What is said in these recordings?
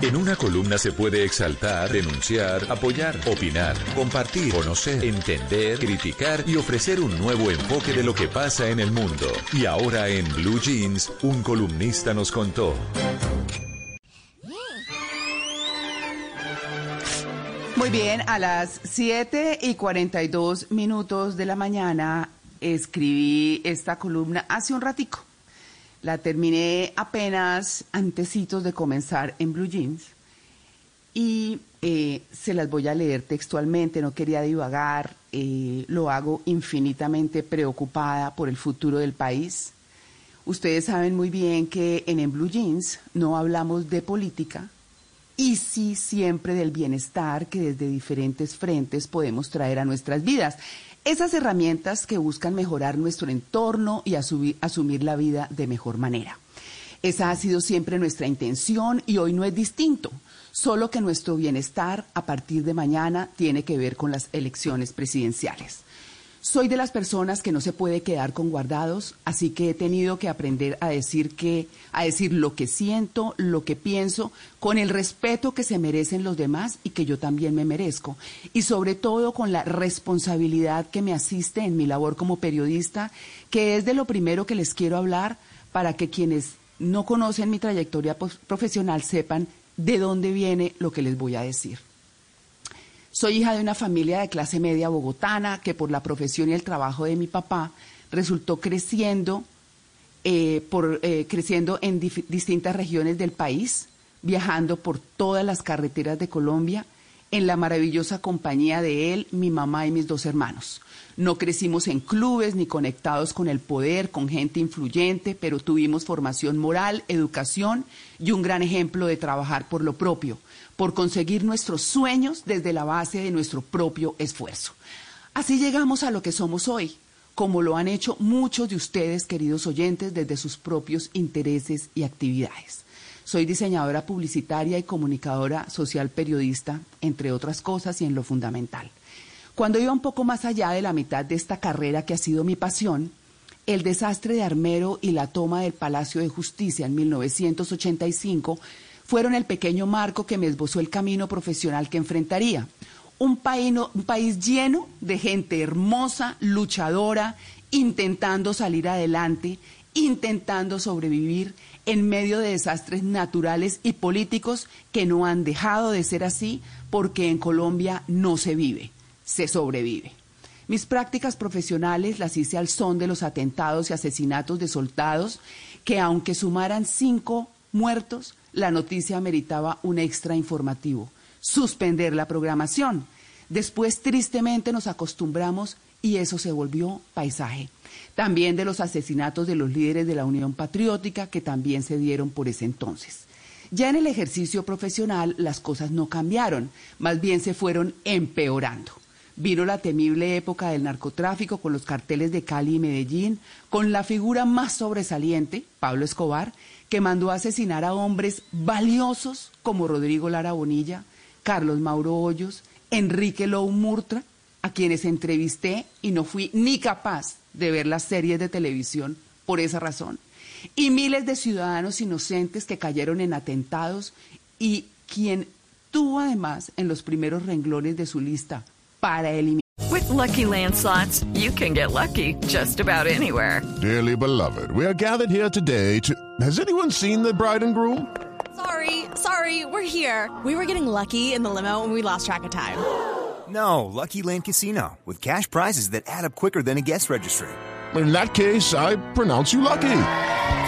En una columna se puede exaltar, denunciar, apoyar, opinar, compartir, conocer, entender, criticar y ofrecer un nuevo enfoque de lo que pasa en el mundo. Y ahora en Blue Jeans, un columnista nos contó. Muy bien, a las 7 y 42 minutos de la mañana escribí esta columna hace un ratico. La terminé apenas antecitos de comenzar en Blue Jeans y eh, se las voy a leer textualmente, no quería divagar, eh, lo hago infinitamente preocupada por el futuro del país. Ustedes saben muy bien que en, en Blue Jeans no hablamos de política, y sí siempre del bienestar que desde diferentes frentes podemos traer a nuestras vidas. Esas herramientas que buscan mejorar nuestro entorno y asumir, la vida de mejor manera. Esa ha sido siempre nuestra intención y hoy no es distinto, solo que nuestro bienestar a partir de mañana tiene que ver con las elecciones presidenciales. Soy de las personas que no se puede quedar con guardados, así que he tenido que aprender a decir que a decir lo que siento, lo que pienso, con el respeto que se merecen los demás y que yo también me merezco, y sobre todo con la responsabilidad que me asiste en mi labor como periodista, que es de lo primero que les quiero hablar para que quienes no conocen mi trayectoria profesional sepan de dónde viene lo que les voy a decir. Soy hija de una familia de clase media bogotana que por la profesión y el trabajo de mi papá resultó creciendo, eh, por, eh, creciendo en distintas regiones del país, viajando por todas las carreteras de Colombia, en la maravillosa compañía de él, mi mamá y mis dos hermanos. No crecimos en clubes ni conectados con el poder, con gente influyente, pero tuvimos formación moral, educación y un gran ejemplo de trabajar por lo propio, por conseguir nuestros sueños desde la base de nuestro propio esfuerzo. Así llegamos a lo que somos hoy, como lo han hecho muchos de ustedes, queridos oyentes, desde sus propios intereses y actividades. Soy diseñadora publicitaria y comunicadora social periodista, entre otras cosas y en lo fundamental. Cuando iba un poco más allá de la mitad de esta carrera que ha sido mi pasión, el desastre de Armero y la toma del Palacio de Justicia en 1985 fueron el pequeño marco que me esbozó el camino profesional que enfrentaría. Un país, un país lleno de gente hermosa, luchadora, intentando salir adelante, intentando sobrevivir en medio de desastres naturales y políticos que no han dejado de ser así porque en Colombia no se vive, se sobrevive. Mis prácticas profesionales las hice al son de los atentados y asesinatos de soldados que aunque sumaran cinco muertos, la noticia meritaba un extra informativo, suspender la programación. Después tristemente nos acostumbramos y eso se volvió paisaje también de los asesinatos de los líderes de la Unión Patriótica que también se dieron por ese entonces. Ya en el ejercicio profesional las cosas no cambiaron, más bien se fueron empeorando. Vino la temible época del narcotráfico con los carteles de Cali y Medellín, con la figura más sobresaliente, Pablo Escobar, que mandó a asesinar a hombres valiosos como Rodrigo Lara Bonilla, Carlos Mauro Hoyos, Enrique Lou Murtra, a quienes entrevisté y no fui ni capaz de ver las series de televisión por esa razón. Y miles de ciudadanos inocentes que cayeron en atentados y quien tuvo además en los primeros renglones de su lista para eliminar. With lucky landslots, you can get lucky just about anywhere. Dearly beloved, we are gathered here today to. Has anyone seen the bride and groom? Sorry, sorry, we're here. We were getting lucky in the limo and we lost track of time. No, Lucky Land Casino, with cash prizes that add up quicker than a guest registry. In that case, I pronounce you lucky.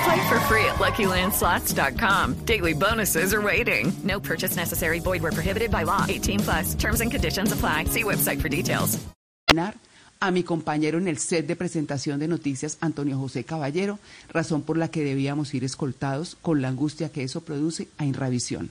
Play for free at LuckyLandSlots.com. Daily bonuses are waiting. No purchase necessary. Void where prohibited by law. 18 plus. Terms and conditions apply. See website for details. A mi compañero en el set de presentación de noticias, Antonio José Caballero, razón por la que debíamos ir escoltados con la angustia que eso produce a Inravisión.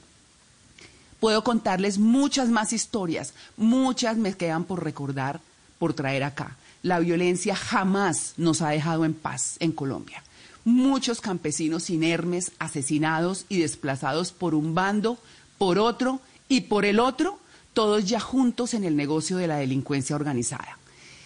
Puedo contarles muchas más historias, muchas me quedan por recordar, por traer acá. La violencia jamás nos ha dejado en paz en Colombia. Muchos campesinos inermes, asesinados y desplazados por un bando, por otro y por el otro, todos ya juntos en el negocio de la delincuencia organizada.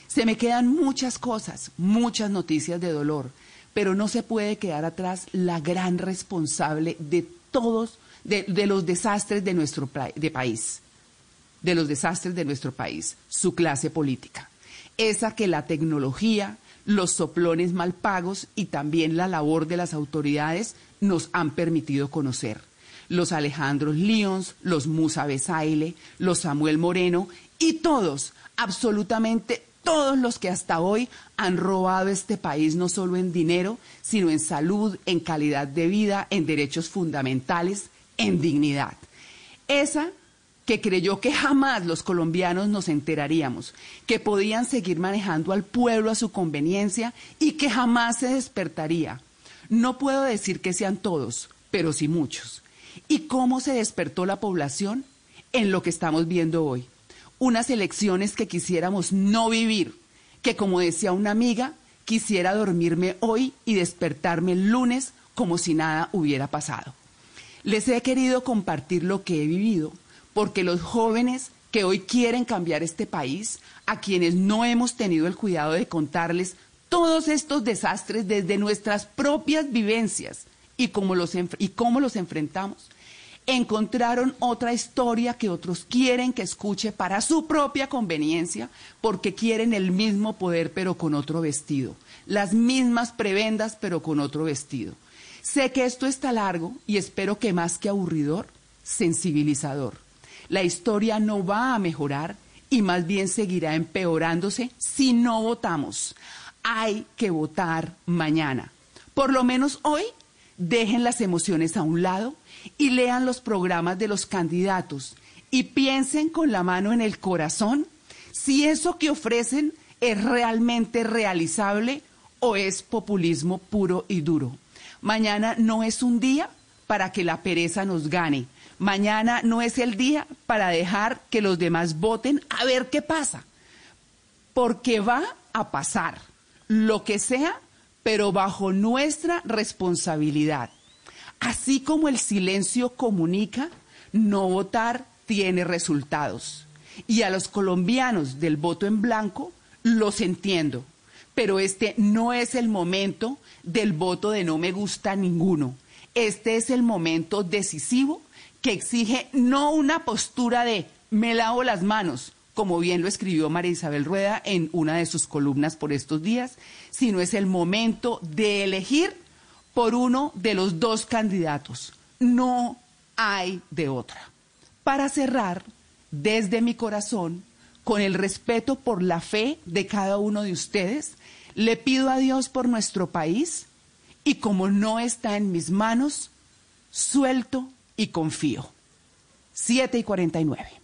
Se me quedan muchas cosas, muchas noticias de dolor, pero no se puede quedar atrás la gran responsable de todos, de, los desastres de nuestro de país, de los desastres de nuestro país, su clase política. Esa que la tecnología, los soplones mal pagos y también la labor de las autoridades nos han permitido conocer. Los Alejandros Lyons, los Musa Besaile, los Samuel Moreno y todos, absolutamente todos los que hasta hoy han robado este país no solo en dinero, sino en salud, en calidad de vida, en derechos fundamentales, en dignidad. Esa que creyó que jamás los colombianos nos enteraríamos, que podían seguir manejando al pueblo a su conveniencia y que jamás se despertaría. No puedo decir que sean todos, pero sí muchos. ¿Y cómo se despertó la población? En lo que estamos viendo hoy unas elecciones que quisiéramos no vivir, que como decía una amiga, quisiera dormirme hoy y despertarme el lunes como si nada hubiera pasado. Les he querido compartir lo que he vivido, porque los jóvenes que hoy quieren cambiar este país, a quienes no hemos tenido el cuidado de contarles todos estos desastres desde nuestras propias vivencias y cómo los, y cómo los enfrentamos, encontraron otra historia que otros quieren que escuche para su propia conveniencia, porque quieren el mismo poder pero con otro vestido, las mismas prebendas pero con otro vestido. Sé que esto está largo y espero que más que aburridor, sensibilizador. La historia no va a mejorar y más bien seguirá empeorándose si no votamos. Hay que votar mañana. Por lo menos hoy dejen las emociones a un lado y lean los programas de los candidatos y piensen con la mano en el corazón si eso que ofrecen es realmente realizable o es populismo puro y duro. Mañana no es un día para que la pereza nos gane. Mañana no es el día para dejar que los demás voten a ver qué pasa. Porque va a pasar lo que sea, pero bajo nuestra responsabilidad. Así como el silencio comunica, no votar tiene resultados. Y a los colombianos del voto en blanco los entiendo, pero este no es el momento del voto de no me gusta ninguno. Este es el momento decisivo que exige no una postura de me lavo las manos, como bien lo escribió María Isabel Rueda en una de sus columnas por estos días, sino es el momento de elegir por uno de los dos candidatos. No hay de otra. Para cerrar, desde mi corazón, con el respeto por la fe de cada uno de ustedes, le pido a Dios por nuestro país y como no está en mis manos, suelto y confío. 7 y 49.